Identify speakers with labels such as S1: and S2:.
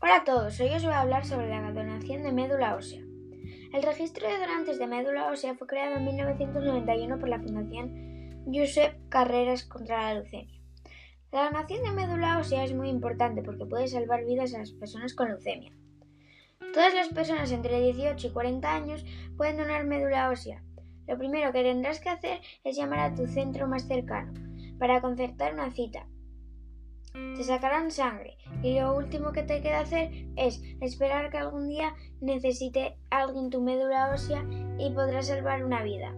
S1: Hola a todos, hoy os voy a hablar sobre la donación de médula ósea. El registro de donantes de médula ósea fue creado en 1991 por la Fundación Josep Carreras contra la leucemia. La donación de médula ósea es muy importante porque puede salvar vidas a las personas con leucemia. Todas las personas entre 18 y 40 años pueden donar médula ósea. Lo primero que tendrás que hacer es llamar a tu centro más cercano para concertar una cita te sacarán sangre y lo último que te queda hacer es esperar que algún día necesite alguien tu médula ósea y podrás salvar una vida.